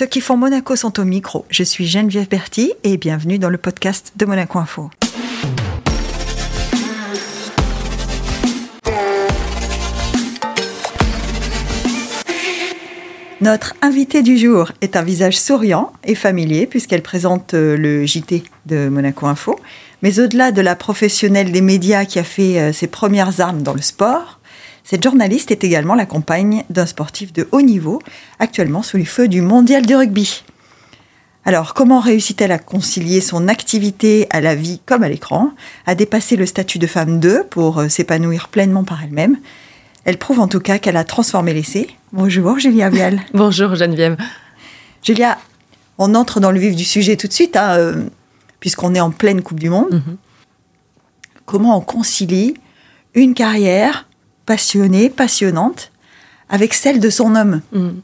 Ceux qui font Monaco sont au micro. Je suis Geneviève Berti et bienvenue dans le podcast de Monaco Info. Notre invitée du jour est un visage souriant et familier puisqu'elle présente euh, le JT de Monaco Info. Mais au-delà de la professionnelle des médias qui a fait euh, ses premières armes dans le sport, cette journaliste est également la compagne d'un sportif de haut niveau, actuellement sous les feux du mondial de rugby. Alors, comment réussit-elle à concilier son activité à la vie comme à l'écran, à dépasser le statut de femme 2 pour euh, s'épanouir pleinement par elle-même? Elle prouve en tout cas qu'elle a transformé l'essai. Bonjour Julia Vial. Bonjour Geneviève. Julia, on entre dans le vif du sujet tout de suite, hein, euh, puisqu'on est en pleine Coupe du Monde. Mhm. Comment on concilie une carrière passionnée, passionnante, avec celle de son homme Mm.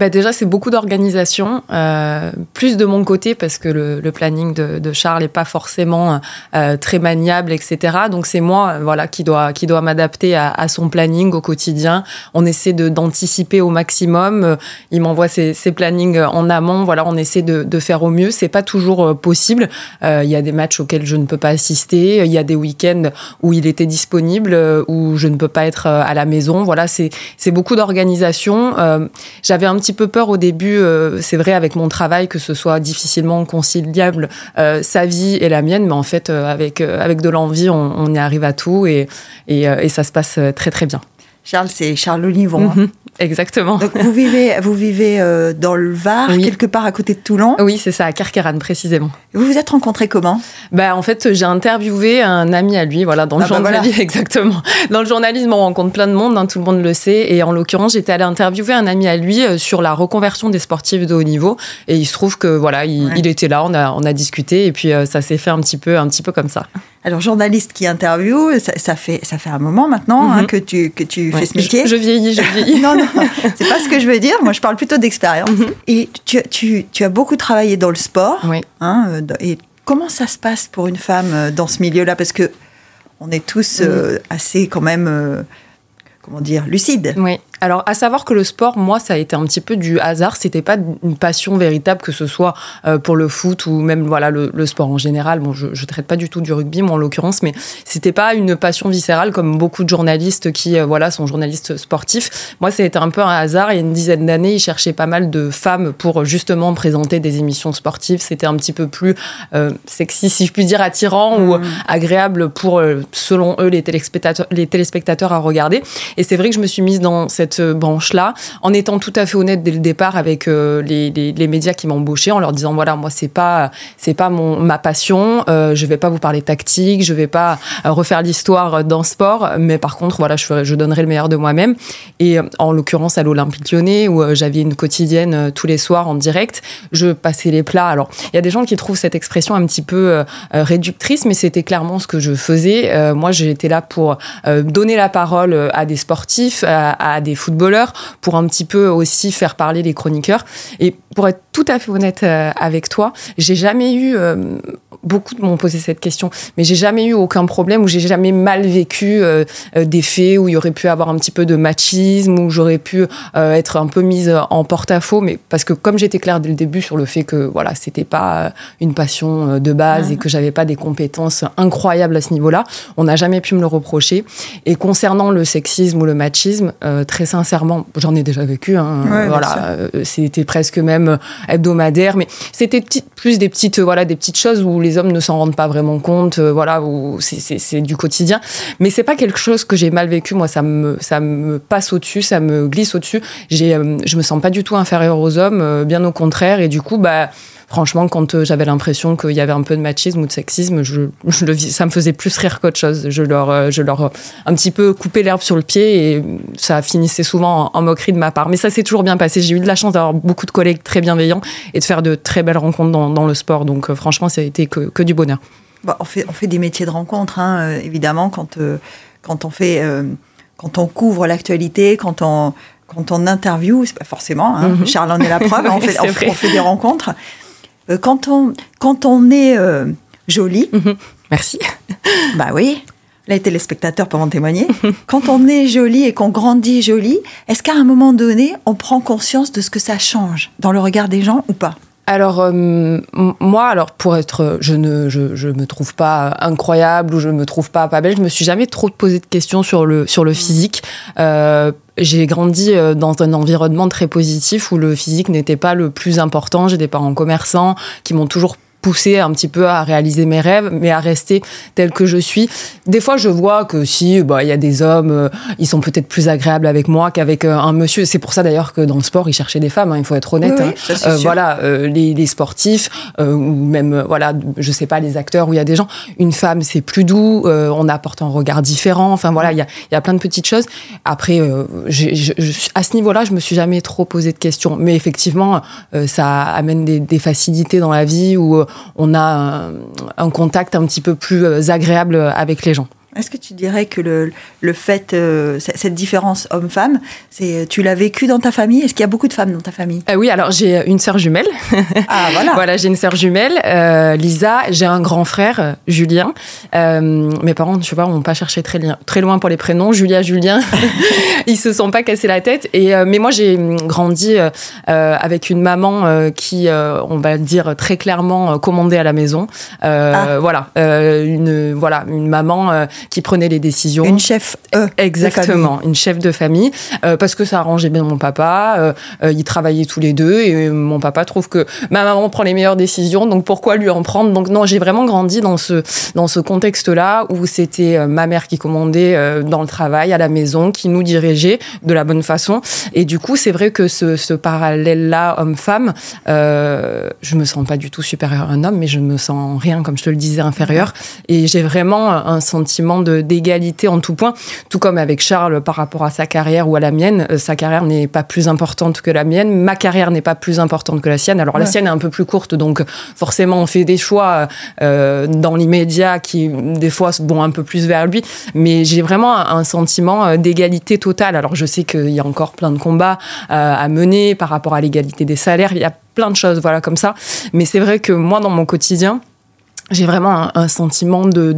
Bah déjà, c'est beaucoup d'organisation, euh, plus de mon côté parce que le, le planning de, de Charles n'est pas forcément euh, très maniable, etc. Donc c'est moi, euh, voilà, qui doit qui doit m'adapter à, à son planning au quotidien. On essaie de d'anticiper au maximum. Euh, Il m'envoie ses, ses plannings en amont. Voilà, on essaie de, de faire au mieux. C'est pas toujours euh, possible. Euh, Il y a des matchs auxquels je ne peux pas assister. Il y a des week-ends où il était disponible, euh, où je ne peux pas être euh, à la maison. Voilà, c'est beaucoup d'organisation. Euh, j'avais un petit peu peur au début, euh, c'est vrai, avec mon travail, que ce soit difficilement conciliable euh, sa vie et la mienne, mais en fait, euh, avec, avec de l'envie, on, y arrive à tout et, et, ça se passe très très bien. Charles, c'est Charles Olivon. hein. Mhm, Exactement. Donc vous vivez, vous vivez euh, dans le Var, Oui. quelque part à côté de Toulon. Oui, c'est ça, à Carqueran précisément. Vous vous êtes rencontrés comment? Bah, en fait, j'ai interviewé un ami à lui, voilà, dans le Ah bah journalisme, voilà. exactement. Dans le journalisme, on rencontre plein de monde, hein, tout le monde le sait. Et en l'occurrence, j'étais allée interviewer un ami à lui euh, sur la reconversion des sportifs de haut niveau. Et il se trouve que voilà, il, Ouais. il était là, on a, on a discuté, et puis euh, ça s'est fait un petit peu, un petit peu comme ça. Alors journaliste qui interview, ça, ça fait ça fait un moment maintenant hein, Mhm. que tu que tu Ouais. fais ce métier. Je, je vieillis, je vieillis. non non, c'est pas ce que je veux dire. Moi, je parle plutôt d'expérience. Mhm. Et tu, tu tu as beaucoup travaillé dans le sport. Oui. hein, et comment ça se passe pour une femme euh, dans ce milieu-là? Parce que on est tous euh, assez quand même, euh, comment dire, lucides. Oui. Alors, à savoir que le sport, moi, ça a été un petit peu du hasard. C'était pas une passion véritable, que ce soit euh, pour le foot ou même voilà le, le sport en général. Bon, je, je traite pas du tout du rugby, moi en l'occurrence, mais c'était pas une passion viscérale comme beaucoup de journalistes qui euh, voilà sont journalistes sportifs. Moi, ça a été un peu un hasard. Il y a une dizaine d'années, ils cherchaient pas mal de femmes pour justement présenter des émissions sportives. C'était un petit peu plus euh, sexy, si je puis dire, attirant ou Mhm. agréable pour, selon eux, les téléspectateurs, les téléspectateurs à regarder. Et c'est vrai que je me suis mise dans cette euh, branche-là, en étant tout à fait honnête dès le départ avec euh, les, les, médias qui m'embauchaient, en leur disant voilà, moi c'est pas c'est pas mon ma passion, euh, je vais pas vous parler tactique, je vais pas refaire l'histoire d'un sport, mais par contre voilà, je je donnerai le meilleur de moi-même. Et euh, en l'occurrence à l'Olympique Lyonnais où j'avais une quotidienne tous les soirs en direct, je passais les plats. Alors il y a des gens qui trouvent cette expression un petit peu réductrice, mais c'était clairement ce que je faisais. Moi, j'étais là pour donner la parole à des sportifs, à, à des footballeurs, pour un petit peu aussi faire parler les chroniqueurs. Et pour être tout à fait honnête euh, avec toi, j'ai jamais eu euh, beaucoup m'ont posé cette question, mais j'ai jamais eu aucun problème ou j'ai jamais mal vécu euh, des faits où il y aurait pu avoir un petit peu de machisme où j'aurais pu euh, être un peu mise en porte-à-faux, mais parce que comme j'étais claire dès le début sur le fait que voilà c'était pas une passion de base Mhm. et que j'avais pas des compétences incroyables à ce niveau-là, on n'a jamais pu me le reprocher. Et concernant le sexisme ou le machisme, euh, très sincèrement, j'en ai déjà vécu. Hein, Ouais, voilà, euh, c'était presque même hebdomadaire, mais c'était plus des petites, euh, voilà, des petites choses où les hommes ne s'en rendent pas vraiment compte, euh, voilà, où c'est- du quotidien. Mais c'est pas quelque chose que j'ai mal vécu. Moi, ça me, ça me passe au-dessus, ça me glisse au-dessus. J'ai, euh, je me sens pas du tout inférieure aux hommes, euh, bien au contraire. Et du coup, bah, franchement, quand euh, j'avais l'impression qu'il y avait un peu de machisme ou de sexisme, je, je le, vis- ça me faisait plus rire qu'autre chose. Je leur, euh, je leur, euh, un petit peu coupé l'herbe sur le pied et ça finissait souvent en, en moquerie de ma part. Mais ça s'est toujours bien passé. J'ai eu de la chance d'avoir beaucoup de collègues très bienveillants et de faire de très belles rencontres dans, dans le sport. Donc, franchement, ça a été que, que du bonheur. Bon, on, fait, on fait des métiers de rencontre, hein, évidemment, quand, euh, quand on fait, euh, quand on couvre l'actualité, quand on, quand on interview, c'est pas forcément. hein, Mhm. Charles en est la preuve. on, Ouais, fait, c'est on, vrai. on fait des rencontres. Euh, quand on, quand on est euh, jolie, Merci. bah oui. les téléspectateurs peuvent en témoigner. Quand on est joli et qu'on grandit joli, est-ce qu'à un moment donné, on prend conscience de ce que ça change dans le regard des gens ou pas? Alors euh, moi, alors pour être, je ne, je, je, me trouve pas incroyable ou je me trouve pas pas belle. Je me suis jamais trop posé de questions sur le sur le physique. Euh, j'ai grandi euh, dans un environnement très positif où le physique n'était pas le plus important. J'ai des parents commerçants qui m'ont toujours poussé un petit peu à réaliser mes rêves, mais à rester tel que je suis. Des fois, je vois que si, bah, il y a des hommes, euh, ils sont peut-être plus agréables avec moi qu'avec euh, un monsieur. C'est pour ça d'ailleurs que dans le sport, ils cherchaient des femmes. Hein, il faut être honnête. Oui, oui, hein. euh, voilà, les, les, sportifs ou même, voilà, je sais pas, les acteurs où il y a des gens. Une femme, c'est plus doux. on apporte un regard différent. Enfin voilà, il y a, y a, plein de petites choses. Après, j j à ce niveau-là, je me suis jamais trop posé de questions. Mais effectivement, ça amène des, des facilités dans la vie où on a un, contact un petit peu plus euh, agréable avec les gens. Est-ce que tu dirais que le, le fait, euh, cette différence homme-femme, c'est tu l'as vécu dans ta famille? Est-ce qu'il y a beaucoup de femmes dans ta famille? Euh, Oui, alors j'ai une sœur jumelle. Ah voilà. voilà, j'ai une sœur jumelle, euh, Lisa. J'ai un grand frère, Julien. Mes parents, je sais pas, n'ont pas cherché très, très loin pour les prénoms. Julia, Julien. Ils se sont pas cassés la tête. Et mais moi, j'ai grandi avec une maman qui, on va dire très clairement, commandait à la maison. Ah. Voilà, une voilà une maman qui prenait les décisions. Une chef, euh, exactement, une chef de famille, euh, parce que ça arrangeait bien mon papa. Euh, euh, ils travaillaient tous les deux et mon papa trouve que ma maman prend les meilleures décisions, donc pourquoi lui en prendre? Donc non, j'ai vraiment grandi dans ce dans ce contexte-là où c'était ma mère qui commandait dans le travail, à la maison, qui nous dirigeait de la bonne façon. Et du coup, c'est vrai que ce, ce parallèle-là, homme-femme, je me sens pas du tout supérieur à un homme, mais je me sens rien, comme je te le disais, inférieur. Et j'ai vraiment un sentiment d'égalité en tout point, tout comme avec Charles par rapport à sa carrière ou à la mienne. Euh, sa carrière n'est pas plus importante que la mienne, ma carrière n'est pas plus importante que la sienne. Alors la sienne est un peu plus courte, donc forcément on fait des choix euh, dans l'immédiat qui des fois vont un peu plus vers lui, mais j'ai vraiment un sentiment euh, d'égalité totale. Alors je sais qu'il y a encore plein de combats euh, à mener par rapport à l'égalité des salaires, il y a plein de choses voilà comme ça, mais c'est vrai que moi dans mon quotidien, j'ai vraiment un, un, sentiment de,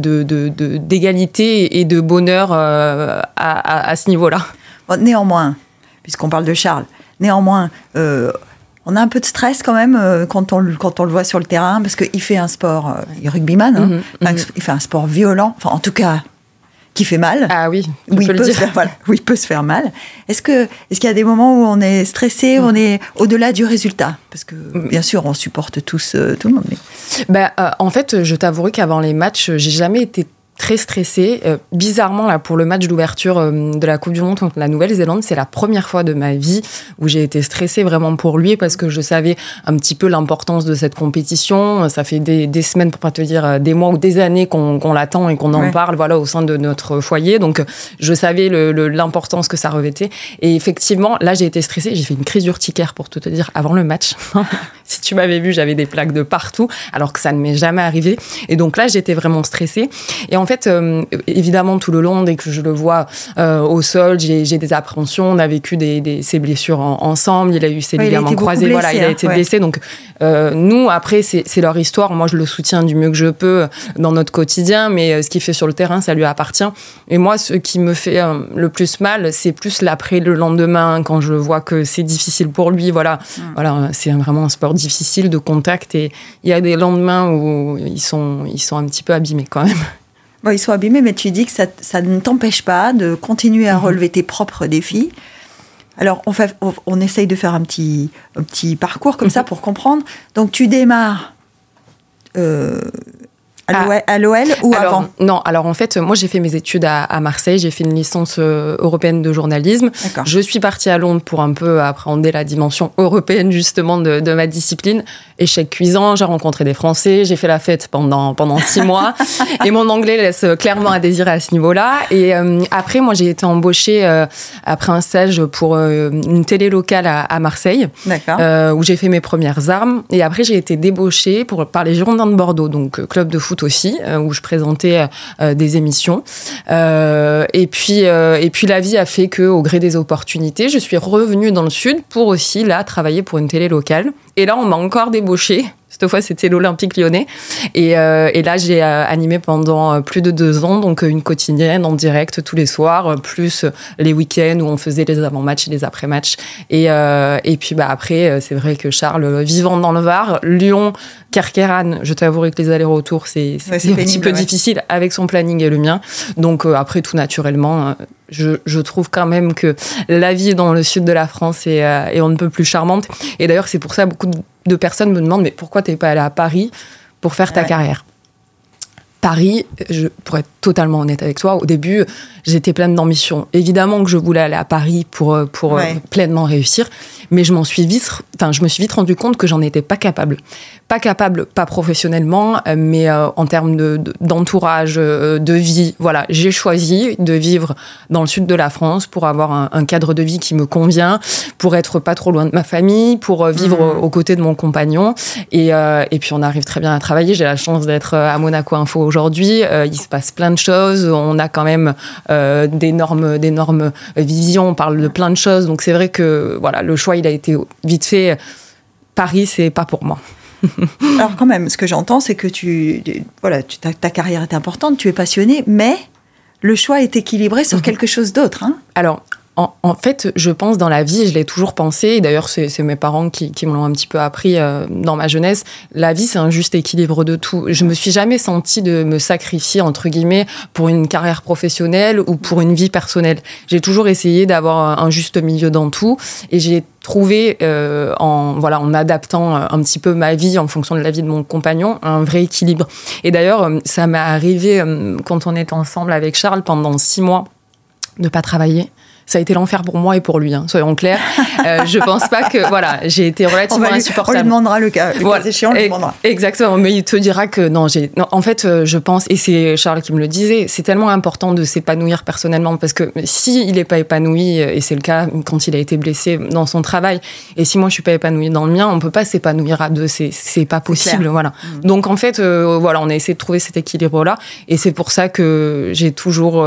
d'égalité de, et de bonheur euh, à, à, à, ce niveau-là. Bon, néanmoins, puisqu'on parle de Charles, néanmoins, euh, on a un peu de stress quand même euh, quand, on, quand on le voit sur le terrain, parce qu'il fait un sport, il est rugbyman, hein, mm -hmm, il fait un sport violent, enfin en tout cas qui fait mal. Ah oui, où il, peut faire, voilà, où peut se faire mal. Est-ce que est-ce qu'il y a des moments où on est stressé, mmh. on est au-delà du résultat? Parce que mm. bien sûr, on supporte tous euh, tout le monde. Mais... Ben, euh, en fait, je t'avouerai qu'avant les matchs, j'ai jamais été très stressée. Euh, bizarrement, là, pour le match d'ouverture euh, de la Coupe du Monde contre la Nouvelle-Zélande, c'est la première fois de ma vie où j'ai été stressée vraiment pour lui parce que je savais un petit peu l'importance de cette compétition. Ça fait des, des, semaines, pour pas te dire euh, des mois ou des années qu'on qu l'attend et qu'on en ouais. parle, voilà, au sein de notre foyer. Donc, je savais l'importance que ça revêtait. Et effectivement, là, j'ai été stressée. J'ai fait une crise urticaire, pour tout te dire, avant le match. si tu m'avais vu, j'avais des plaques de partout, alors que ça ne m'est jamais arrivé. Et donc là, j'étais vraiment stressée. Et en fait, euh, évidemment, tout le long, dès que je le vois euh, au sol, j'ai des appréhensions. On a vécu des, des, ses blessures en, ensemble. Il a eu ses ouais, ligaments croisés. Blessé, voilà, il a été ouais. blessé. Donc, euh, nous, après, c'est leur histoire. Moi, je le soutiens du mieux que je peux dans notre quotidien, mais ce qu'il fait sur le terrain, ça lui appartient. Et moi, ce qui me fait le plus mal, c'est plus l'après, le lendemain, quand je vois que c'est difficile pour lui. Voilà, mmh. voilà c'est vraiment un sport difficile de contact et il y a des lendemains où ils sont, ils sont un petit peu abîmés quand même. Bon, ils sont abîmés, mais tu dis que ça, ça ne t'empêche pas de continuer à relever tes propres défis. Alors, on, fait, on, on essaye de faire un petit, un petit parcours comme mm -hmm. ça pour comprendre. Donc, tu démarres euh, à l'OL ah. ou alors, avant Non, alors en fait, moi j'ai fait mes études à, à Marseille, j'ai fait une licence euh, européenne de journalisme. Je suis partie à Londres pour un peu appréhender la dimension européenne justement de, de ma discipline. Échec cuisant, j'ai rencontré des Français, j'ai fait la fête pendant, pendant six mois et mon anglais laisse clairement à désirer à ce niveau-là. Et euh, après, moi j'ai été embauchée euh, après un stage pour euh, une télé locale à, à Marseille euh, où j'ai fait mes premières armes. Et après, j'ai été débauchée pour, par les Girondins de Bordeaux, donc club de foot aussi, euh, où je présentais euh, des émissions. Euh, et, puis, et puis la vie a fait que, au gré des opportunités, je suis revenue dans le sud pour aussi là travailler pour une télé locale. Et là, on m'a encore débauché Cette fois, c'était l'Olympique lyonnais. Et, et là, j'ai animé pendant plus de deux ans, donc une quotidienne en direct tous les soirs, plus les week-ends où on faisait les avant-matchs et les après-matchs. Et, et puis bah, après, c'est vrai que Charles, vivant dans le Var, Lyon, Kerkeran, je t'avouerai que les allers-retours, c'est un petit peu difficile avec son planning et le mien. Donc après, tout naturellement, je, je, trouve quand même que la vie dans le sud de la France est, euh, on ne peut plus charmante. Et d'ailleurs, c'est pour ça beaucoup de personnes me demandent mais pourquoi t'es pas allé à Paris pour faire ta carrière? Paris, je, pour être totalement honnête avec toi, au début, j'étais pleine d'ambition. Évidemment que je voulais aller à Paris pour, euh, pour euh, pleinement réussir, mais je m'en suis vite, enfin, je me suis vite rendu compte que j'en étais pas capable. Pas capable, pas professionnellement, euh, mais en termes d'entourage, de, de, vie. Voilà, j'ai choisi de vivre dans le sud de la France pour avoir un, cadre de vie qui me convient, pour être pas trop loin de ma famille, pour vivre mmh. aux côtés de mon compagnon. Et, et puis, on arrive très bien à travailler. J'ai la chance d'être à Monaco Info aujourd'hui. il se passe plein de choses. On a quand même euh, d'énormes, d'énormes visions. On parle de plein de choses. Donc c'est vrai que voilà, le choix il a été vite fait. Paris, c'est pas pour moi. Alors quand même, ce que j'entends, c'est que tu, voilà, tu, ta, ta, carrière est importante, tu es passionné, mais le choix est équilibré sur mhm. quelque chose d'autre. Hein Alors, en, fait, je pense dans la vie, je l'ai toujours pensé, d'ailleurs c'est mes parents qui, qui me l'ont un petit peu appris euh, dans ma jeunesse, la vie c'est un juste équilibre de tout. Je me suis jamais sentie de me sacrifier, entre guillemets, pour une carrière professionnelle ou pour une vie personnelle. J'ai toujours essayé d'avoir un juste milieu dans tout et j'ai trouvé euh, en voilà en adaptant euh, un petit peu ma vie en fonction de la vie de mon compagnon un vrai équilibre et d'ailleurs ça m'est arrivé quand on était ensemble avec Charles pendant six mois de pas travailler ça a été l'enfer pour moi et pour lui, hein, soyons clairs. Euh, je pense pas que, voilà, j'ai été relativement on insupportable. On lui demandera le cas, le cas échéant, on lui demandera. Exactement, mais il te dira que non, j'ai, en fait, euh, je pense, et c'est Charles qui me le disait, c'est tellement important de s'épanouir personnellement parce que si il est pas épanoui, et c'est le cas quand il a été blessé dans son travail, et si moi je suis pas épanouie dans le mien, on peut pas s'épanouir à deux, c'est, c'est pas possible, voilà. Mm. Donc en fait, euh, voilà, on a essayé de trouver cet équilibre-là, et c'est pour ça que j'ai toujours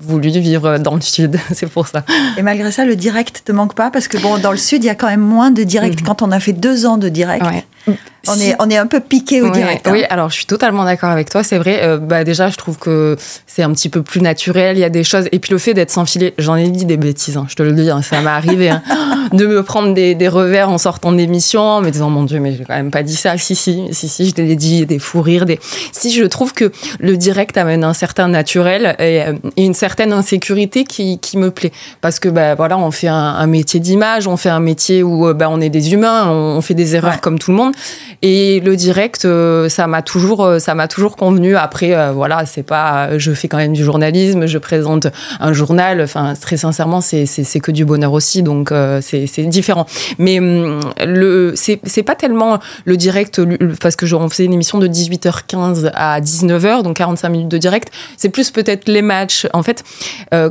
voulu vivre dans le sud, c'est pour ça. Et malgré ça, le direct te manque pas parce que bon, dans le sud, il y a quand même moins de direct. Mm. Quand on a fait deux ans de direct, on, est, on est un peu piqué au direct. Hein. Oui, alors je suis totalement d'accord avec toi. C'est vrai. Euh, bah déjà, je trouve que c'est un petit peu plus naturel. Il y a des choses. Et puis le fait d'être sans filet, j'en ai dit des bêtises. Hein, je te le dis, hein, ça m'est arrivé de me prendre des, des, revers en sortant d'émission, en me disant mon Dieu, mais j'ai quand même pas dit ça. Si si, si si, je l'ai dit, des fous rires, des. Si je trouve que le direct amène un certain naturel et, euh, une certaine insécurité qui, qui me plaît, parce que bah voilà, on fait un, métier d'image, on fait un métier où euh, bah, on est des humains, on, fait des erreurs comme tout le monde. Et le direct, euh, ça m'a toujours, euh, ça m'a toujours convenu. Après, euh, voilà, c'est pas, je fais quand même du journalisme, je présente un journal. Enfin, très sincèrement, c'est que du bonheur aussi, donc c'est différent. Mais hum, le, c'est pas tellement le direct parce que on faisait une émission de 18h15 à 19h, donc 45 minutes de direct. C'est plus peut-être les matchs. En fait,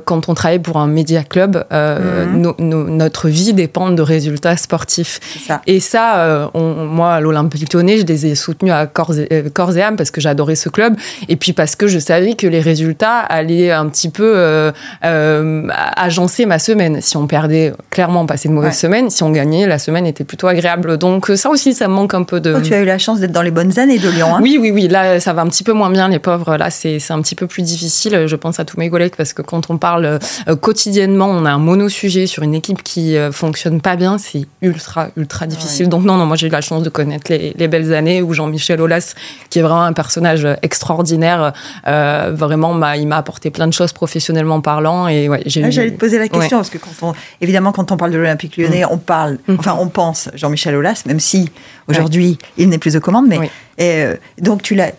quand on travaille pour un média club, mhm. notre vie dépend de résultats sportifs. Ça. Et ça, on, moi, à l'Olympique Lyonnais, je les ai soutenus à corps et, euh, corps et âme parce que j'adorais ce club et puis parce que je savais que les résultats allaient un petit peu euh, euh, agencer ma semaine. Si on perdait, clairement, passer de mauvaises semaines. Si on gagnait, la semaine était plutôt agréable. Donc ça aussi, ça me manque un peu de... Oh, tu as eu la chance d'être dans les bonnes années de Lyon. Hein oui, oui, oui. Là, ça va un petit peu moins bien, les pauvres. Là, c'est un petit peu plus difficile. Je pense à tous mes collègues parce que quand on parle quotidiennement, on a un mono-sujet sur une équipe qui fonctionne pas bien. C'est ultra, ultra difficile. Donc non, non, moi j'ai eu la chance de connaître les, les belles années où Jean-Michel Aulas, qui est vraiment un personnage extraordinaire, euh, vraiment, il m'a apporté plein de choses professionnellement parlant. Et ouais, j'ai. Ah, j'allais te poser la question parce que quand on, évidemment, quand on parle de l'Olympique Lyonnais, mm. on parle, mm. enfin, on pense Jean-Michel Aulas, même si aujourd'hui il n'est plus aux commandes, mais et, euh, donc tu l'as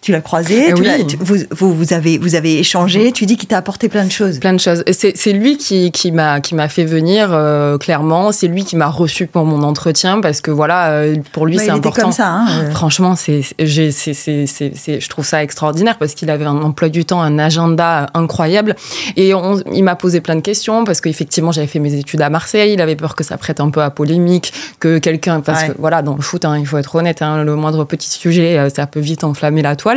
tu l'as croisé, eh vous, vous, vous, avez, vous avez échangé, tu dis qu'il t'a apporté plein de choses. Plein de choses. C'est lui qui, qui m'a fait venir, euh, clairement. C'est lui qui m'a reçu pour mon entretien parce que voilà, euh, pour lui, c'est important. comme ça. Hein, euh. Franchement, c'est je trouve ça extraordinaire parce qu'il avait un emploi du temps, un agenda incroyable. Et on, il m'a posé plein de questions parce qu'effectivement, j'avais fait mes études à Marseille. Il avait peur que ça prête un peu à polémique, que quelqu'un. Parce que voilà, dans le foot, hein, il faut être honnête, hein, le moindre petit sujet, ça peut vite enflammer la toile.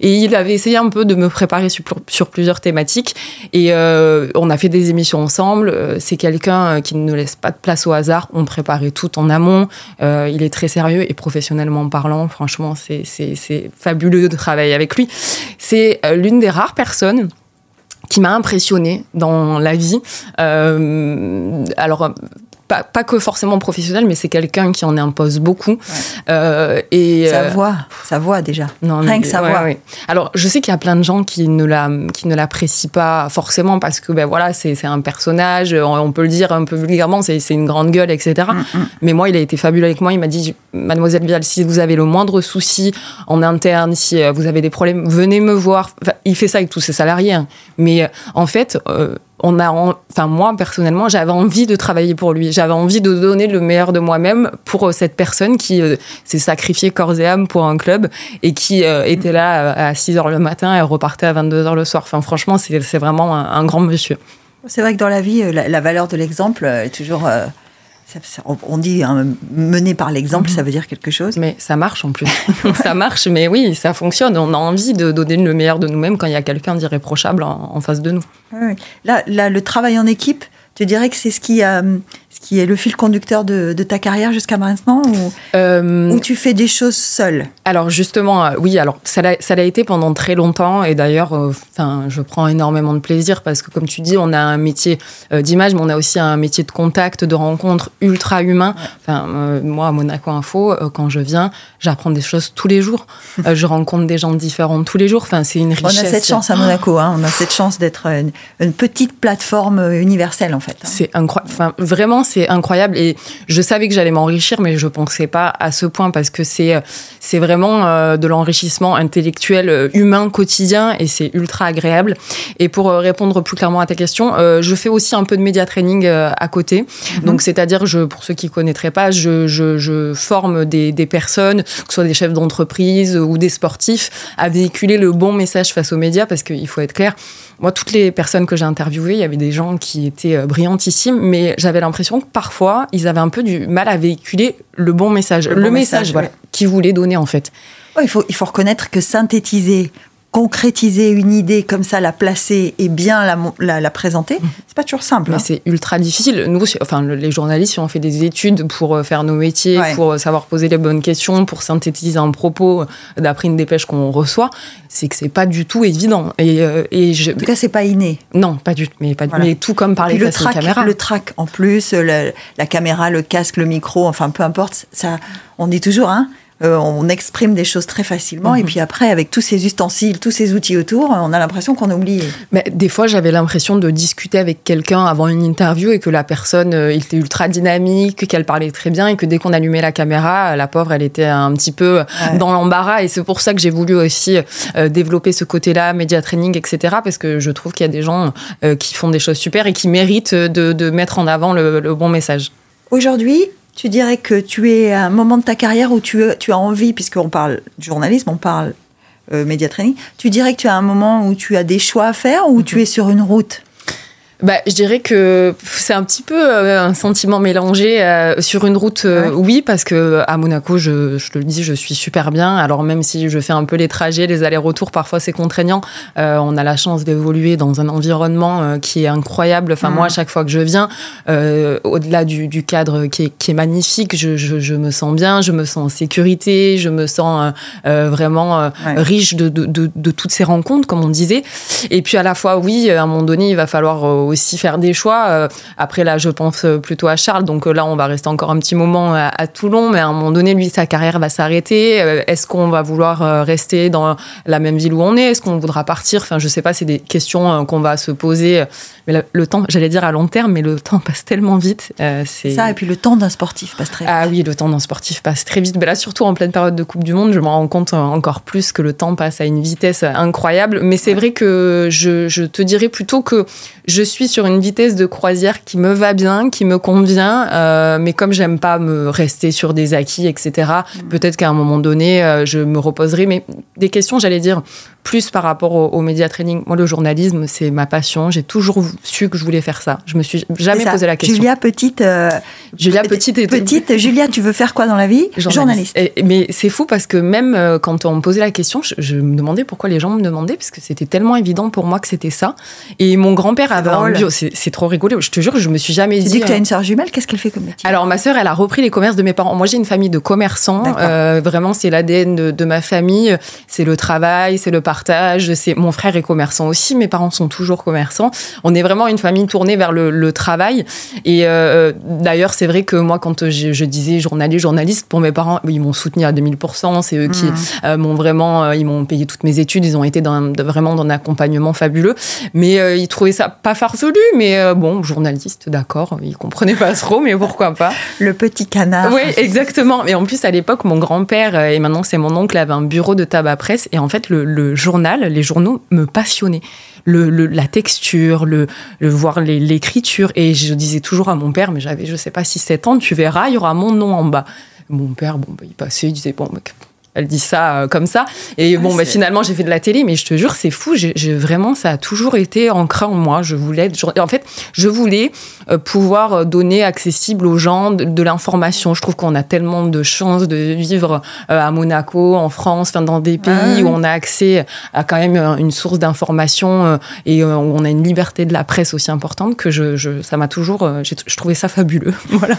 Et il avait essayé un peu de me préparer sur, plusieurs thématiques. Et euh, on a fait des émissions ensemble. Euh, c'est quelqu'un qui ne laisse pas de place au hasard. On préparait tout en amont. il est très sérieux et professionnellement parlant, franchement, c'est fabuleux de travailler avec lui. C'est l'une des rares personnes qui m'a impressionné dans la vie. Euh, alors, pas, pas, que forcément professionnel, mais c'est quelqu'un qui en impose beaucoup. Euh, et sa euh, voix, sa voix déjà. Non, Rien que sa voix. Alors, je sais qu'il y a plein de gens qui ne la, qui ne l'apprécient pas forcément parce que ben voilà, c'est, un personnage. On peut le dire un peu vulgairement, c'est, une grande gueule, etc. Mm, mm. Mais moi, il a été fabuleux avec moi. Il m'a dit, Mademoiselle Vial, si vous avez le moindre souci en interne, si euh, vous avez des problèmes, venez me voir. il fait ça avec tous ses salariés. Hein. Mais en fait. Euh, on a, enfin moi personnellement, j'avais envie de travailler pour lui. J'avais envie de donner le meilleur de moi-même pour euh, cette personne qui euh, s'est sacrifiée corps et âme pour un club et qui euh, était là à 6 h le matin et repartait à 22 h le soir. Enfin franchement, c'est vraiment un, grand monsieur. C'est vrai que dans la vie, la, valeur de l'exemple est toujours on dit hein, mener par l'exemple, ça veut dire quelque chose. Mais ça marche en plus. ça marche, mais oui, ça fonctionne. On a envie de donner le meilleur de nous-mêmes quand il y a quelqu'un d'irréprochable en, face de nous. Là, le travail en équipe, tu dirais que c'est ce qui, euh, ce qui est le fil conducteur de, ta carrière jusqu'à maintenant ou, euh, tu fais des choses seule Alors justement, euh, oui, alors ça l'a été pendant très longtemps et d'ailleurs, enfin, je prends énormément de plaisir parce que comme tu dis, on a un métier d'image, mais on a aussi un métier de contact, de rencontre ultra humain. Enfin, moi, à Monaco Info, quand je viens, j'apprends des choses tous les jours. je rencontre des gens différents tous les jours. Enfin, c'est une richesse. On a cette chance à Monaco, hein. on a cette chance d'être une, une, petite plateforme universelle. Hein. C'est incroyable. Enfin, vraiment, c'est incroyable. Et je savais que j'allais m'enrichir, mais je pensais pas à ce point parce que c'est c'est vraiment euh, de l'enrichissement intellectuel, euh, humain, quotidien, et c'est ultra agréable. Et pour euh, répondre plus clairement à ta question, je fais aussi un peu de média training à côté. Mhm. Donc, c'est-à-dire, je, pour ceux qui connaîtraient pas, je, je, je forme des, des, personnes, que ce soit des chefs d'entreprise ou des sportifs, à véhiculer le bon message face aux médias, parce qu'il faut être clair. Moi, toutes les personnes que j'ai interviewées, il y avait des gens qui étaient brillantissimes, mais j'avais l'impression que parfois, ils avaient un peu du mal à véhiculer le bon message, le, message, voilà, qu'ils voulaient donner en fait. il, faut, il faut reconnaître que synthétiser concrétiser une idée comme ça, la placer et bien la, la, présenter, mmh. c'est pas toujours simple. Mais hein. c'est ultra difficile. Nous, enfin, les journalistes, on fait des études pour euh, faire nos métiers, pour euh, savoir poser les bonnes questions, pour synthétiser un propos euh, d'après une dépêche qu'on reçoit. C'est que c'est pas du tout évident. Et, et je... En tout cas, c'est pas inné. Non, pas du tout. Mais, pas, mais tout comme parler le track, caméra. Le track en plus, la, caméra, le casque, le micro, enfin peu importe. Ça, on dit toujours, hein, euh, on exprime des choses très facilement. Et mhm. puis après, avec tous ces ustensiles, tous ces outils autour, on a l'impression qu'on a oublié. Mais des fois, j'avais l'impression de discuter avec quelqu'un avant une interview et que la personne euh, était ultra dynamique, qu'elle parlait très bien et que dès qu'on allumait la caméra, la pauvre, elle était un petit peu dans l'embarras. Et c'est pour ça que j'ai voulu aussi euh, développer ce côté-là, média training, etc. Parce que je trouve qu'il y a des gens qui font des choses super et qui méritent de, mettre en avant le, le bon message. Aujourd'hui, tu dirais que tu es à un moment de ta carrière où tu, tu as envie, puisqu'on parle de journalisme, on parle euh, média training, tu dirais que tu as un moment où tu as des choix à faire ou tu mhm. es sur une route? Bah, je dirais que c'est un petit peu euh, un sentiment mélangé euh, sur une route. Euh, oui, parce que à Monaco, je, je, te le dis, je suis super bien. Alors même si je fais un peu les trajets, les allers-retours, parfois c'est contraignant. on a la chance d'évoluer dans un environnement qui est incroyable. Enfin moi, à chaque fois que je viens, au-delà du, du, cadre qui est, qui est magnifique, je, je, je, me sens bien, je me sens en sécurité, je me sens vraiment riche de, de, de, de, toutes ces rencontres, comme on disait. Et puis à la fois, oui, à un moment donné, il va falloir aussi faire des choix. Euh, après, là, je pense plutôt à Charles. Donc euh, là, on va rester encore un petit moment à, Toulon. Mais à un moment donné, lui, sa carrière va s'arrêter. Euh, est-ce qu'on va vouloir rester dans la même ville où on est? Est-ce qu'on voudra partir? Enfin, je sais pas, c'est des questions qu'on va se poser. Mais le, temps, j'allais dire à long terme, mais le temps passe tellement vite. c'est ça, et puis le temps d'un sportif passe très vite. Ah oui, le temps d'un sportif passe très vite. Mais là, surtout en pleine période de Coupe du Monde, je me rends compte encore plus que le temps passe à une vitesse incroyable. Mais c'est vrai que je, je te dirais plutôt que je suis sur une vitesse de croisière qui me va bien, qui me convient, euh, mais comme j'aime pas me rester sur des acquis, etc., mm. peut-être qu'à un moment donné, euh, je me reposerai. Mais des questions, j'allais dire, plus par rapport au, média training. Moi, le journalisme, c'est ma passion. J'ai toujours su que je voulais faire ça. Je me suis jamais posé la question. Julia, petite. Euh, Julia, petite. Et petite. Julia, tu veux faire quoi dans la vie? Journaliste. mais c'est fou parce que même euh, quand on me posait la question, je, me demandais pourquoi les gens me demandaient, parce que c'était tellement évident pour moi que c'était ça. Et mon grand-père avait un bio. C'est trop rigolo. Je te jure, je me suis jamais tu dit. dis que tu as une sœur jumelle. Qu'est-ce qu'elle fait comme métier? Alors, ma sœur, elle a repris les commerces de mes parents. Moi, j'ai une famille de commerçants. Euh, vraiment, c'est l'ADN de, de ma famille. C'est le travail, c'est le partage. C'est mon frère est commerçant aussi. Mes parents sont toujours commerçants. On est vraiment une famille tournée vers le, travail. Et euh, d'ailleurs, c'est vrai que moi, quand je, disais journaliste, journaliste, pour mes parents, ils m'ont soutenu à 2000%. C'est eux qui mmh. euh, m'ont vraiment, ils m'ont payé toutes mes études. Ils ont été dans, vraiment dans un accompagnement fabuleux. Mais ils trouvaient ça pas farfelu, mais bon, journaliste, d'accord. Ils comprenaient pas trop, mais pourquoi pas. Le petit canard. Oui, exactement. Et en plus, à l'époque, mon grand-père, et maintenant c'est mon oncle, avait un bureau de tabac presse. Et en fait, le, journal, les journaux me passionnaient. La texture, le, voir l'écriture. Et je disais toujours à mon père, mais j'avais, je sais pas, si 7 ans, tu verras, il y aura mon nom en bas. Mon père, bon, bah, il passait, il disait, bon, elle dit ça euh, comme ça. Et bon, bah, finalement, j'ai fait de la télé, mais je te jure, c'est fou. J'ai, vraiment, ça a toujours été ancré en moi. Je voulais, en fait, je voulais euh, pouvoir euh, donner accessible aux gens de, l'information. Je trouve qu'on a tellement de chance de vivre à Monaco, en France, enfin, dans des pays où on a accès à quand même une source d'information et où on a une liberté de la presse aussi importante que je, je ça m'a toujours, je trouvais ça fabuleux. voilà.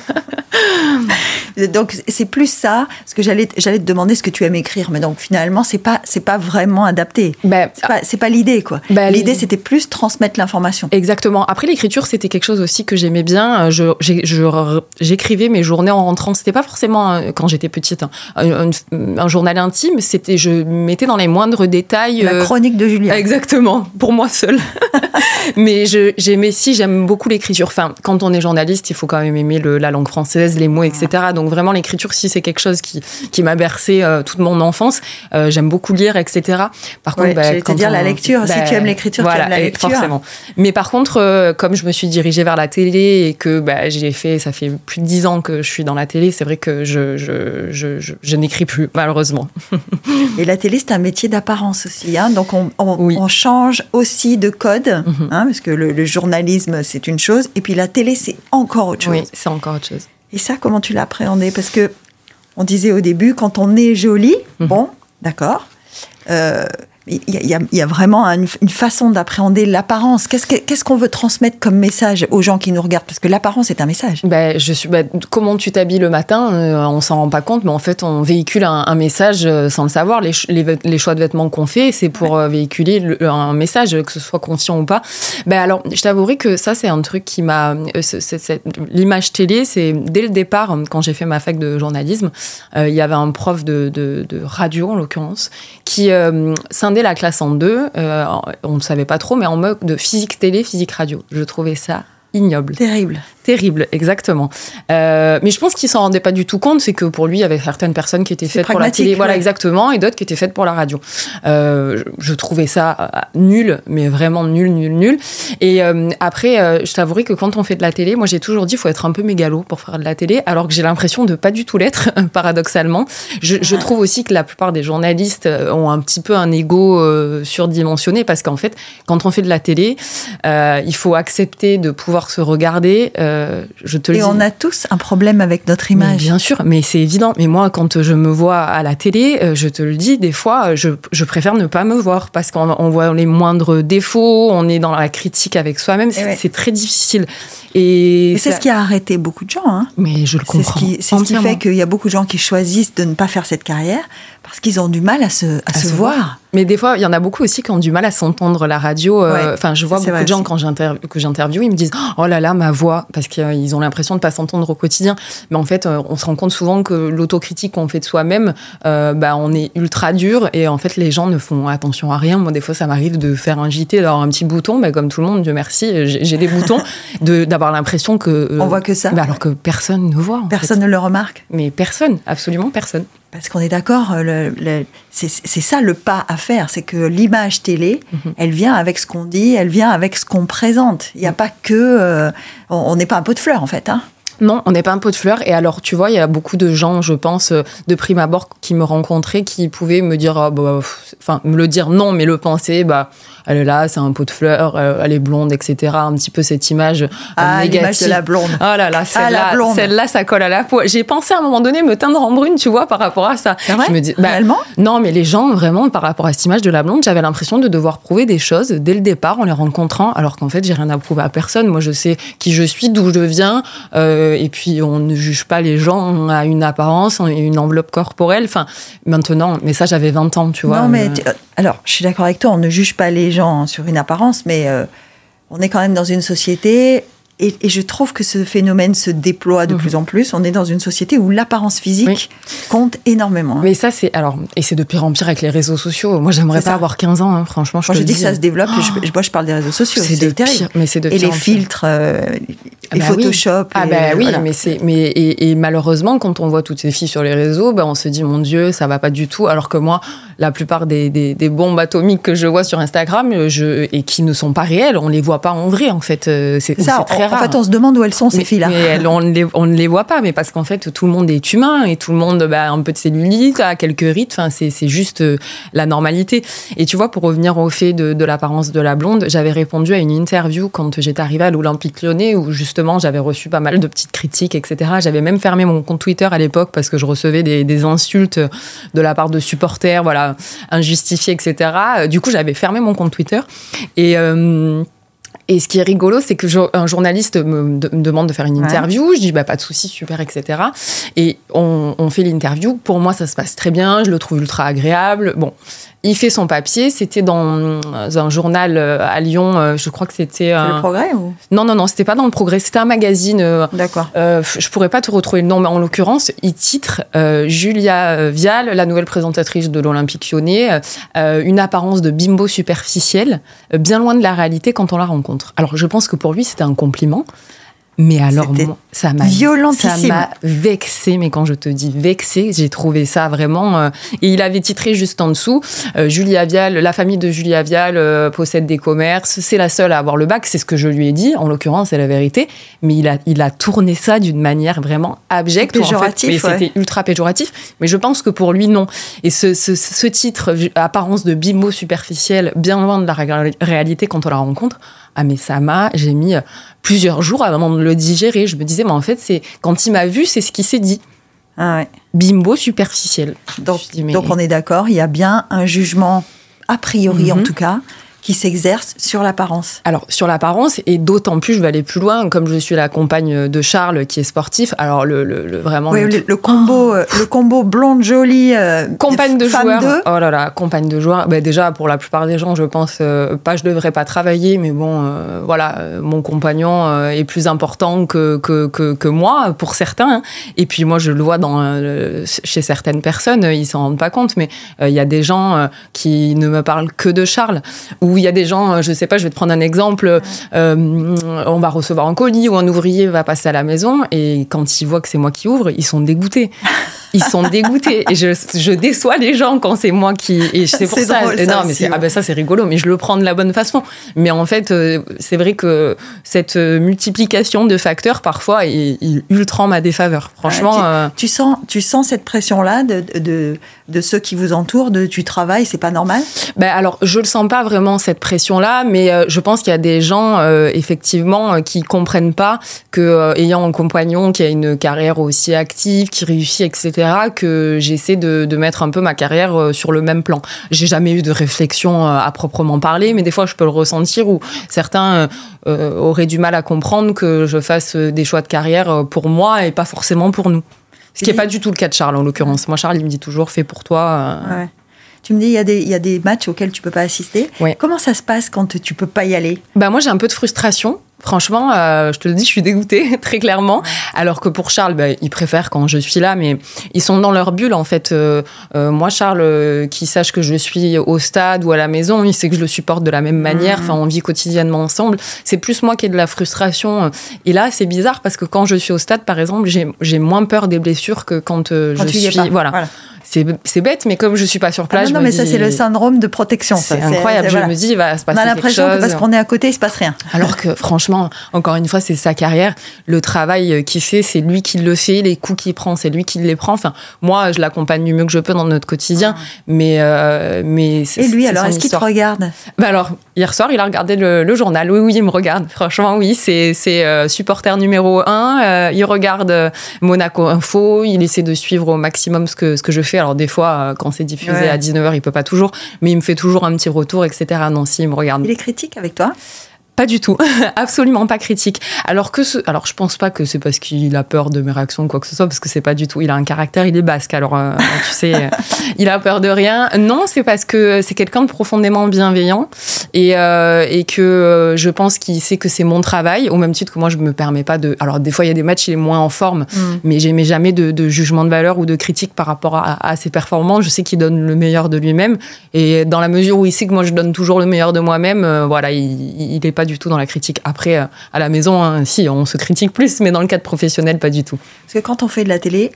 Donc c'est plus ça, parce que j'allais j'allais te demander ce que tu aimes écrire, mais donc finalement c'est pas c'est pas vraiment adapté. Ben, c'est pas, l'idée quoi. Ben, l'idée c'était plus transmettre l'information. Exactement. Après l'écriture c'était quelque chose aussi que j'aimais bien. Je j'écrivais mes journées en rentrant. C'était pas forcément euh, quand j'étais petite hein, un, journal intime. C'était je mettais dans les moindres détails. La euh, chronique de Julien. Exactement. Pour moi seule. mais j'aimais si j'aime beaucoup l'écriture. Enfin quand on est journaliste il faut quand même aimer la langue française, les mots, etc. Donc vraiment l'écriture, si c'est quelque chose qui, qui m'a bercé euh, toute mon enfance, euh, j'aime beaucoup lire, etc. Par contre, bah, quand dire la lecture. si tu aimes l'écriture, tu aimes la lecture. Forcément. Mais par contre, euh, comme je me suis dirigée vers la télé et que bah, j'ai fait, ça fait plus de dix ans que je suis dans la télé, c'est vrai que je, je, je, je, n'écris plus, malheureusement. et la télé, c'est un métier d'apparence aussi. Hein donc on, on, change aussi de code, mhm. hein, parce que le, le journalisme, c'est une chose, et puis la télé, c'est encore autre chose. Oui, c'est encore autre chose. Et ça, comment tu l'as appréhendé Parce que on disait au début, quand on est joli, mhm. bon, d'accord. Euh, il y, a, vraiment une, façon d'appréhender l'apparence. Qu'est-ce qu'on veut transmettre comme message aux gens qui nous regardent? Parce que l'apparence est un message. Ben, je suis, ben, comment tu t'habilles le matin, euh, on s'en rend pas compte, mais en fait, on véhicule un, message euh, sans le savoir. Les, les, choix de vêtements qu'on fait, c'est pour euh, véhiculer un message, que ce soit conscient ou pas. Ben, alors, je t'avouerai que ça, c'est un truc qui m'a. L'image télé, c'est dès le départ, quand j'ai fait ma fac de journalisme, il y avait un prof de, de, de radio, en l'occurrence, qui scindait la classe en deux. Euh, on ne savait pas trop, mais en mode de physique télé, physique radio. Je trouvais ça ignoble. Terrible. Terrible, exactement. Euh, mais je pense qu'il s'en rendait pas du tout compte, c'est que pour lui, il y avait certaines personnes qui étaient faites pour la télé, voilà exactement, et d'autres qui étaient faites pour la radio. Euh, je, trouvais ça euh, nul, mais vraiment nul, nul, nul. Et après, je t'avouerai que quand on fait de la télé, moi j'ai toujours dit, faut être un peu mégalo pour faire de la télé, alors que j'ai l'impression de pas du tout l'être, paradoxalement. Je, trouve aussi que la plupart des journalistes ont un petit peu un ego surdimensionné, parce qu'en fait, quand on fait de la télé, il faut accepter de pouvoir se regarder. Euh, je te Et on a tous un problème avec notre image. bien sûr, mais c'est évident. Mais moi, quand je me vois à la télé, euh, je te le dis, des fois, je, je préfère ne pas me voir parce qu'on voit les moindres défauts, on est dans la critique avec soi-même. Eh c'est très difficile. Et, c'est ce qui a arrêté beaucoup de gens. Hein. Mais je le comprends. C'est ce qui, fait qu'il y a beaucoup de gens qui choisissent de ne pas faire cette carrière parce qu'ils ont du mal à se, à, se, voir. Mais des fois, il y en a beaucoup aussi qui ont du mal à s'entendre la radio. Euh, enfin, je vois beaucoup de gens quand que j'interviewe, ils me disent Oh là là, ma voix, parce qu'ils ont l'impression de ne pas s'entendre au quotidien. Mais en fait, euh, on se rend compte souvent que l'autocritique qu'on fait de soi-même, euh, bah, on est ultra dur et en fait, les gens ne font attention à rien. Moi, des fois, ça m'arrive de faire un JT, d'avoir un petit bouton, mais comme tout le monde, Dieu merci, j'ai des boutons, d'avoir l'impression que. Euh, on voit que ça. Bah, alors que personne ne voit. Personne ne le remarque. Mais personne, absolument personne. Parce qu'on est d'accord, euh, c'est ça le pas à faire, c'est que l'image télé, mhm. elle vient avec ce qu'on dit, elle vient avec ce qu'on présente. Il n'y a mhm. pas que, euh, on n'est pas un pot de fleurs en fait. Hein. Non, on n'est pas un pot de fleurs. Et alors, tu vois, il y a beaucoup de gens, je pense, euh, de prime abord qui me rencontraient, qui pouvaient me dire, oh, bah, enfin, me le dire non, mais le penser, bah, elle est là, c'est un pot de fleurs, euh, elle est blonde, etc. Un petit peu cette image euh, ah, négative. de la blonde. Oh là là, celle-là, ah, celle-là, ça colle à la peau. J'ai pensé à un moment donné me teindre en brune, tu vois, par rapport à ça. je me dis, bah, Non, mais les gens, vraiment, par rapport à cette image de la blonde, j'avais l'impression de devoir prouver des choses dès le départ en les rencontrant, alors qu'en fait, j'ai rien à prouver à personne. Moi, je sais qui je suis, d'où je viens, et puis on ne juge pas les gens à une apparence, une enveloppe corporelle. Enfin, maintenant, mais ça, j'avais 20 ans, tu vois. Non, mais euh, alors, je suis d'accord avec toi, on ne juge pas les gens sur une apparence, mais euh, on est quand même dans une société et, je trouve que ce phénomène se déploie de mhm. plus en plus. On est dans une société où l'apparence physique compte énormément. Hein. Mais ça, c'est alors et c'est de pire en pire avec les réseaux sociaux. Moi, j'aimerais pas avoir 15 ans, hein, franchement. Je, Quand je dis que ça se développe, je, moi, je parle des réseaux sociaux. C'est de pire, mais c'est de Et les filtres, euh, ah et bah Photoshop. Ah bah oui, mais c'est mais et, malheureusement, quand on voit toutes ces filles sur les réseaux, ben on se dit mon Dieu, ça va pas du tout. Alors que moi, la plupart des, des, bombes atomiques que je vois sur Instagram, je et qui ne sont pas réelles, on les voit pas en vrai. En fait, euh, c'est très rare. En fait, on se demande où elles sont, ces filles-là. on, ne les voit pas, mais parce qu'en fait, tout le monde est humain et tout le monde a bah, un peu de cellulite, a quelques rides. Enfin, c'est juste euh, la normalité. Et tu vois, pour revenir au fait de, de l'apparence de la blonde, j'avais répondu à une interview quand j'étais arrivée à l'Olympique lyonnais où justement j'avais reçu pas mal de petites critiques, etc. J'avais même fermé mon compte Twitter à l'époque parce que je recevais des, insultes de la part de supporters, voilà, injustifiées, etc. Du coup, j'avais fermé mon compte Twitter et euh, et ce qui est rigolo, c'est que un journaliste me, demande de faire une interview. Je dis bah pas de souci, super, etc. Et on, on fait l'interview. Pour moi, ça se passe très bien. Je le trouve ultra agréable. Bon, il fait son papier. C'était dans un journal euh, à Lyon. Euh, je crois que c'était. Le Progrès ou? Non, non, non, c'était pas dans le Progrès. C'était un magazine. Euh, D'accord. je pourrais pas te retrouver le nom, mais en l'occurrence, il titre Julia Vial, la nouvelle présentatrice de l'Olympique Lyonnais, une apparence de bimbo superficielle, bien loin de la réalité quand on la rencontre. Alors, je pense que pour lui, c'était un compliment. Mais alors, ça m'a ça m'a vexé. Mais quand je te dis vexé, j'ai trouvé ça vraiment. Euh, et il avait titré juste en dessous euh, Julia Vial, la famille de Julia Vial euh, possède des commerces. C'est la seule à avoir le bac. C'est ce que je lui ai dit. En l'occurrence, c'est la vérité. Mais il a, il a tourné ça d'une manière vraiment abjecte. Péjoratif. En fait. C'était ultra péjoratif. Mais je pense que pour lui, non. Et ce, ce, ce titre, apparence de bimbo superficielle, bien loin de la réalité quand on la rencontre ah mais ça m'a, j'ai mis euh, plusieurs jours avant de le digérer. Je me disais, mais en fait, c'est quand il m'a vu, c'est ce qui s'est dit. Ah ouais. Bimbo superficiel. Donc, donc on est d'accord, il y a bien un jugement, a priori en mhm. tout cas, qui s'exerce sur l'apparence. Alors sur l'apparence et d'autant plus, je vais aller plus loin, comme je suis la compagne de Charles qui est sportif. Alors le, le, vraiment oui, le, combo, euh, le combo blonde jolie, euh, compagne de joueur. Oh là là, compagne de joueur. Ben déjà pour la plupart des gens, je pense euh, pas, je devrais pas travailler, mais bon, voilà, mon compagnon est plus important que que, que, que moi pour certains. Hein. Et puis moi, je le vois dans chez certaines personnes, ils s'en rendent pas compte, mais il y a des gens qui ne me parlent que de Charles ou il y a des gens, euh, je sais pas, je vais te prendre un exemple, euh, on va recevoir un colis ou un ouvrier va passer à la maison et quand ils voient que c'est moi qui ouvre, ils sont dégoûtés. Ils sont dégoûtés et je, je déçois les gens quand c'est moi qui et c'est pour ça. non, mais ah ben ça c'est rigolo, mais je le prends de la bonne façon. Mais en fait, euh, c'est vrai que cette multiplication de facteurs parfois est, ultra en ma défaveur. Franchement, tu, sens, tu sens cette pression là de, de, de ceux qui vous entourent, de tu travailles, c'est pas normal? Ben alors je le sens pas vraiment cette pression-là, mais euh, je pense qu'il y a des gens euh, effectivement euh, qui comprennent pas que ayant un compagnon qui a une carrière aussi active, qui réussit, etc., que j'essaie de, de, mettre un peu ma carrière sur le même plan. J'ai jamais eu de réflexion à proprement parler, mais des fois je peux le ressentir où certains auraient du mal à comprendre que je fasse des choix de carrière pour moi et pas forcément pour nous. Ce qui n'est pas du tout le cas de Charles en l'occurrence. Moi, Charles, il me dit toujours fais pour toi. Ouais. Tu me dis, il y, a des, il y a des matchs auxquels tu peux pas assister. Comment ça se passe quand tu peux pas y aller? Bah Moi, j'ai un peu de frustration. Franchement, euh, je te le dis, je suis dégoûtée, très clairement. Alors que pour Charles, bah, il préfère quand je suis là, mais ils sont dans leur bulle, en fait. Euh, euh, moi, Charles, qui sache que je suis au stade ou à la maison, il sait que je le supporte de la même manière. Mmh. Enfin, on vit quotidiennement ensemble. C'est plus moi qui ai de la frustration. Et là, c'est bizarre parce que quand je suis au stade, par exemple, j'ai moins peur des blessures que quand, je suis. voilà. C'est bête, mais comme je suis pas sur place, ah non, non mais ça c'est le syndrome de protection. C'est incroyable. Je me dis, il va se passer On a l'impression que parce qu'on est à côté, il se passe rien. Alors que franchement, encore une fois, c'est sa carrière. Le travail euh, qu'il fait, c'est lui qui le fait. Les coups qu'il prend, c'est lui qui les prend. Enfin, moi, je l'accompagne du mieux que je peux dans notre quotidien, ah. mais euh, mais. Et lui, alors, est-ce qu'il te regarde bah alors, hier soir, il a regardé le, journal. Oui, oui, il me regarde. Franchement, oui, c'est euh, supporter numéro un. il regarde Monaco Info. Il essaie de suivre au maximum ce que ce que je fais. Alors des fois, quand c'est diffusé à 19h, il peut pas toujours, mais il me fait toujours un petit retour, etc. Nancy, il me regarde. Il est critique avec toi? Pas du tout, absolument pas critique. Alors que ce, alors je pense pas que c'est parce qu'il a peur de mes réactions ou quoi que ce soit, parce que c'est pas du tout. Il a un caractère, il est basque, alors euh, tu sais, euh, il a peur de rien. Non, c'est parce que c'est quelqu'un de profondément bienveillant et, euh, et que je pense qu'il sait que c'est mon travail, au même titre que moi je me permets pas de. Alors des fois il y a des matchs il est moins en forme, mm. mais j'aimais jamais de, de, jugement de valeur ou de critique par rapport à, à ses performances. Je sais qu'il donne le meilleur de lui-même et dans la mesure où il sait que moi je donne toujours le meilleur de moi-même, voilà, il, il est pas du tout dans la critique. Après, euh, à la maison, hein, si, on se critique plus, mais dans le cadre professionnel, pas du tout. Parce que quand on fait de la télé,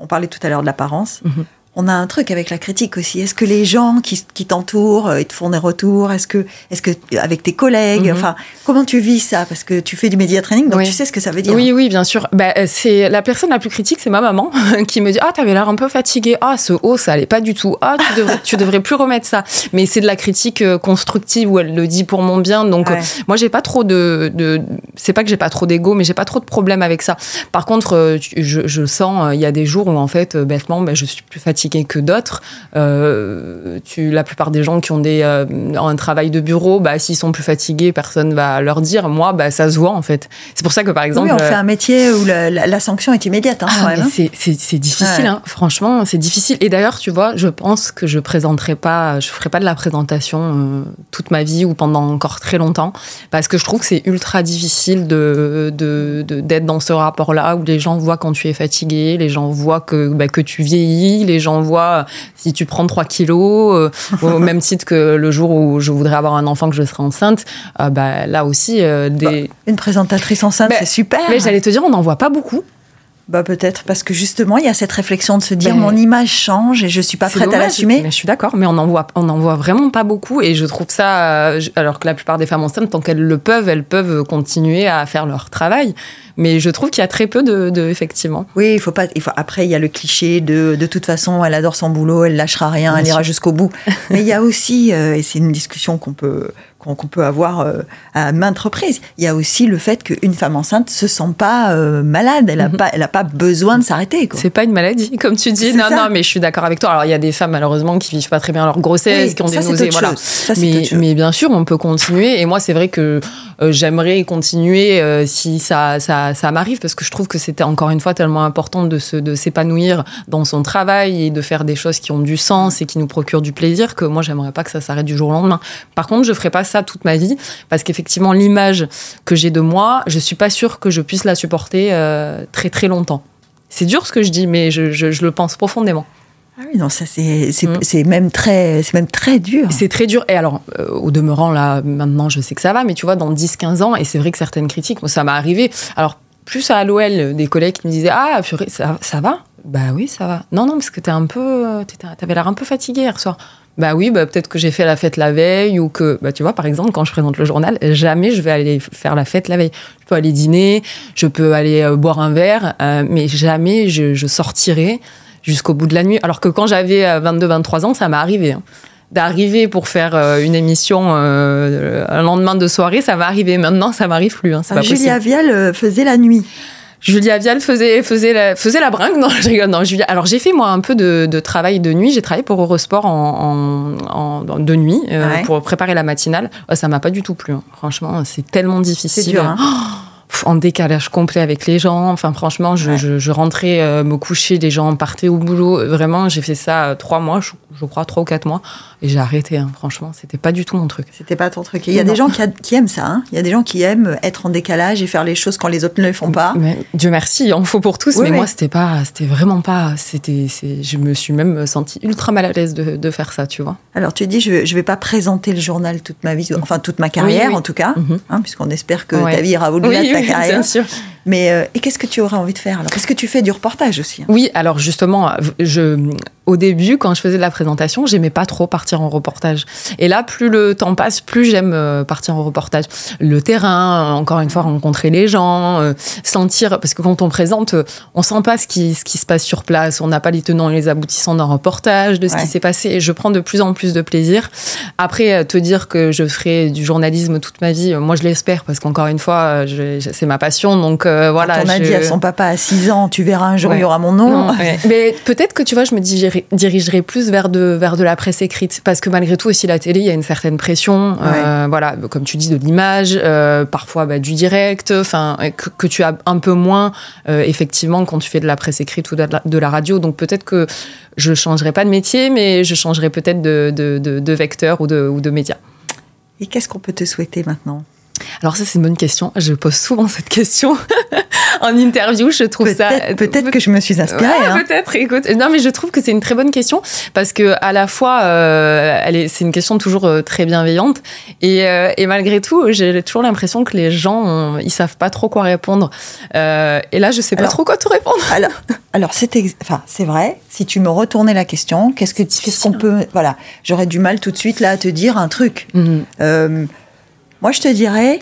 on parlait tout à l'heure de l'apparence, mhm on a un truc avec la critique aussi. Est-ce que les gens qui, t'entourent, euh, ils te font des retours? Est-ce que, est-ce que avec tes collègues, mhm. enfin, comment tu vis ça? Parce que tu fais du média training, donc tu sais ce que ça veut dire. Oui, oui, bien sûr. Bah, euh, c'est la personne la plus critique, c'est ma maman qui me dit ah t'avais l'air un peu fatiguée. Ah ce haut ça allait pas du tout. Ah tu devrais, tu devrais plus remettre ça. Mais c'est de la critique euh, constructive où elle le dit pour mon bien. Donc moi j'ai pas trop de, de c'est pas que j'ai pas trop d'ego, mais j'ai pas trop de problème avec ça. Par contre, je, je sens il y a des jours où en fait bêtement, bah, je suis plus fatiguée que d'autres. Euh, tu, la plupart des gens qui ont des, euh, un travail de bureau, bah, s'ils sont plus fatigués, personne va leur dire. Moi, bah, ça se voit en fait. C'est pour ça que par exemple. Oui, on fait un métier où la, sanction est immédiate. Hein, ah, hein. c'est difficile, hein. franchement, c'est difficile. Et d'ailleurs, tu vois, je pense que je présenterai pas, je ferai pas de la présentation euh, toute ma vie ou pendant encore très longtemps, parce que je trouve que c'est ultra difficile de d'être dans ce rapport-là où les gens voient quand tu es fatigué, les gens voient que, bah, que tu vieillis, les gens voit si tu prends 3 kilos, euh, au même titre que le jour où je voudrais avoir un enfant que je serai enceinte, euh, bah, là aussi, euh, des... Bah, une présentatrice enceinte, c'est super. Mais j'allais te dire, on n'en voit pas beaucoup. Bah peut-être parce que justement il y a cette réflexion de se dire ben, mon image change et je suis pas prête à l'assumer. Je suis d'accord, mais on en voit on en voit vraiment pas beaucoup et je trouve ça alors que la plupart des femmes enceintes tant qu'elles le peuvent elles peuvent continuer à faire leur travail. Mais je trouve qu'il y a très peu de, effectivement. Oui, il faut pas. Il faut, après, il y a le cliché de de toute façon, elle adore son boulot, elle lâchera rien, elle ira jusqu'au bout. Mais il y a aussi, euh, et c'est une discussion qu'on peut qu'on peut avoir euh, à maintes reprises. Il y a aussi le fait qu'une femme enceinte se sent pas euh, malade, elle a mhm. pas, elle a pas besoin de s'arrêter. C'est pas une maladie, comme tu dis. Non, non, mais je suis d'accord avec toi. Alors il y a des femmes malheureusement qui vivent pas très bien leur grossesse, qui ont des nausées, voilà. mais, mais, bien sûr, on peut continuer. Et moi, c'est vrai que j'aimerais continuer si ça, ça ça, m'arrive parce que je trouve que c'était encore une fois tellement important de, se, de s'épanouir dans son travail et de faire des choses qui ont du sens et qui nous procurent du plaisir que moi, j'aimerais pas que ça s'arrête du jour au lendemain. Par contre, je ferai pas ça toute ma vie parce qu'effectivement, l'image que j'ai de moi, je suis pas sûre que je puisse la supporter euh, très très longtemps. C'est dur ce que je dis, mais je le pense profondément. Ah oui, non, ça c'est mm. même très c'est même très dur. C'est très dur. Et alors, euh, au demeurant, là, maintenant, je sais que ça va, mais tu vois, dans 10-15 ans, et c'est vrai que certaines critiques, moi, ça m'est arrivé. Alors, plus à l'OL, des collègues qui me disaient Ah, ça, ça va? Bah oui, ça va. Non, non, parce que t'es un peu. T'avais l'air un peu fatigué hier soir. Bah oui, bah peut-être que j'ai fait la fête la veille ou que, bah tu vois, par exemple, quand je présente le journal, jamais je vais aller faire la fête la veille. Je peux aller dîner, je peux aller euh, boire un verre, euh, mais jamais je, je sortirai jusqu'au bout de la nuit. Alors que quand j'avais 22-23 euh, ans, ça m'est arrivé. Hein. D'arriver pour faire euh, une émission euh, un lendemain de soirée, ça m'est arrivé. Maintenant, ça m'arrive plus. Hein, ah, Julia Vial faisait la nuit. Julia Vial faisait, faisait, la, faisait la bringue. Non, je rigole. Non, Julia. Alors, j'ai fait, moi, un peu de, travail de nuit. J'ai travaillé pour Eurosport en, en, de nuit pour préparer la matinale. Ça ça m'a pas du tout plu. Hein. Franchement, c'est tellement difficile. C'est dur, en décalage complet avec les gens. Enfin, franchement, je, rentrais euh, me coucher, les gens partaient au boulot. Vraiment, j'ai fait ça euh, trois mois, je, crois, trois ou quatre mois. Et j'ai arrêté, hein. franchement, c'était pas du tout mon truc. C'était pas ton truc. Il y a des gens qui, aiment ça. Hein. Il y a des gens qui aiment être en décalage et faire les choses quand les autres ne le font pas. Dieu merci, il en faut pour tous. mais moi, c'était pas, c'était vraiment pas. C'était, je me suis même sentie ultra mal à l'aise de, faire ça, tu vois. Alors, tu dis, je, ne vais pas présenter le journal toute ma vie, enfin toute ma carrière en tout cas, mhm. hein, puisqu'on espère que ta vie ira au-delà de ta carrière. Bien sûr. Mais euh, et qu'est-ce que tu aurais envie de faire alors? Parce que tu fais du reportage aussi. hein? Oui, alors justement, je, au début, quand je faisais de la présentation, j'aimais pas trop partir en reportage. Et là, plus le temps passe, plus j'aime euh, partir en reportage. Le terrain, euh, encore une fois, rencontrer les gens, euh, sentir, parce que quand on présente, on sent pas ce qui, ce qui se passe sur place, on n'a pas les tenants et les aboutissants d'un reportage, de ce Ouais. qui s'est passé, et je prends de plus en plus de plaisir. Après, te dire que je ferai du journalisme toute ma vie, moi je l'espère, parce qu'encore une fois, c'est ma passion, donc euh, voilà. Quand on a je- dit à son papa à 6 ans, tu verras un jour, il y aura mon nom. non, ouais. Mais peut-être que tu vois, je me dirigerai, dirigerai plus vers de, vers de la presse écrite. Parce que malgré tout, aussi, la télé, il y a une certaine pression. euh, voilà, comme tu dis, de l'image, euh, parfois bah, du direct, enfin, que, que tu as un peu moins, euh, effectivement, quand tu fais de la presse écrite ou de la, de la radio. Donc peut-être que je changerai pas de métier, mais je changerai peut-être de, de, de, de vecteur ou de, ou de média. Et qu'est-ce qu'on peut te souhaiter maintenant? Alors ça, c'est une bonne question. Je pose souvent cette question en interview. Je trouve ça... Peut-être que je me suis inspirée. Ouais, hein. Peut-être, écoute. Non, mais je trouve que c'est une très bonne question parce que à la fois, euh, elle est, c'est une question toujours euh, très bienveillante et, euh, et malgré tout, j'ai toujours l'impression que les gens, ont- ils savent pas trop quoi répondre. Euh, et là, je sais pas Alors- trop quoi te répondre. Alors, alors c'est ex- enfin, c'est vrai. Si tu me retournais la question, qu'est-ce que qu'est-ce qu'on difficile. peut Voilà, j'aurais du mal tout de suite là à te dire un truc. Euh, moi, je te dirais,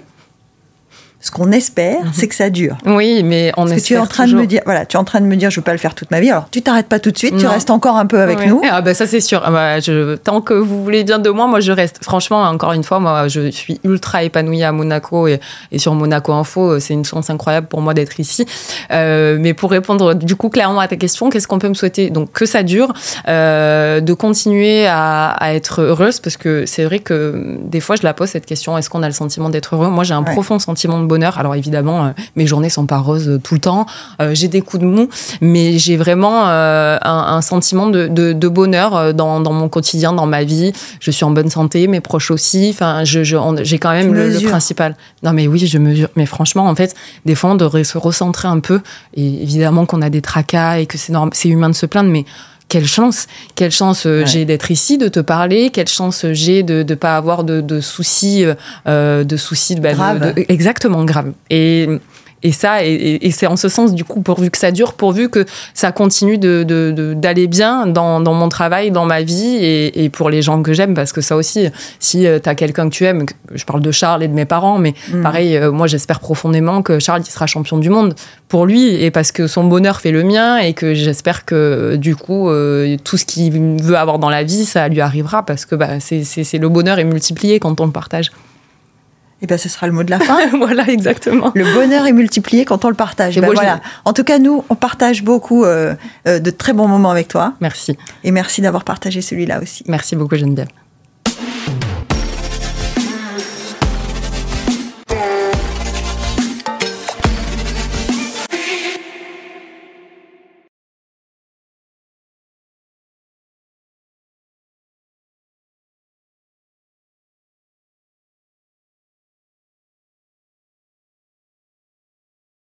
ce qu'on espère, c'est que ça dure. Oui, mais on Parce que tu es en espère train de me dire, voilà, tu es en train de me dire, je veux pas le faire toute ma vie. Alors, tu t'arrêtes pas tout de suite, tu restes encore un peu avec nous. Ah bah ça c'est sûr. Ah bah, je, tant que vous voulez bien de moi, moi je reste. Franchement, encore une fois, moi je suis ultra épanouie à Monaco et, et sur Monaco Info, c'est une chance incroyable pour moi d'être ici. Euh, mais pour répondre du coup clairement à ta question, qu'est-ce qu'on peut me souhaiter? Donc que ça dure, euh, de continuer à, à être heureuse parce que c'est vrai que des fois je la pose cette question est-ce qu'on a le sentiment d'être heureux? Moi j'ai un Ouais. profond sentiment de bonheur. Alors évidemment, euh, mes journées sont pas roses euh, tout le temps. Euh, j'ai des coups de mou, mais j'ai vraiment un, un sentiment de, de, de bonheur dans, dans mon quotidien, dans ma vie. Je suis en bonne santé, mes proches aussi. Enfin, je, je- j'ai quand même le, principal. Non, mais oui, je mesure. Mais franchement, en fait, des fois, on devrait se recentrer un peu. Et évidemment qu'on a des tracas et que c'est normal, c'est humain de se plaindre, mais quelle chance, quelle chance euh, Ouais. j'ai d'être ici, de te parler, quelle chance j'ai de ne pas avoir de, de soucis, euh, de soucis bah, de- Grave. de- exactement grave. Et et ça, et, c'est en ce sens, du coup, pourvu que ça dure, pourvu que ça continue de, de- de- d'aller bien dans, dans mon travail, dans ma vie, et, et pour les gens que j'aime, parce que ça aussi, si tu as quelqu'un que tu aimes, je parle de Charles et de mes parents, mais Mm. pareil, euh, moi j'espère profondément que Charles il sera champion du monde pour lui, et parce que son bonheur fait le mien, et que j'espère que du coup, euh, tout ce qu'il veut avoir dans la vie, ça lui arrivera, parce que bah, c'est le bonheur est multiplié quand on le partage. Et ben, ce sera le mot de la fin. voilà, exactement. Le bonheur est multiplié quand on le partage. Et Ben voilà. En tout cas, nous, on partage beaucoup euh, euh, de très bons moments avec toi. Merci. Et merci d'avoir partagé celui-là aussi. Merci beaucoup, Geneviève.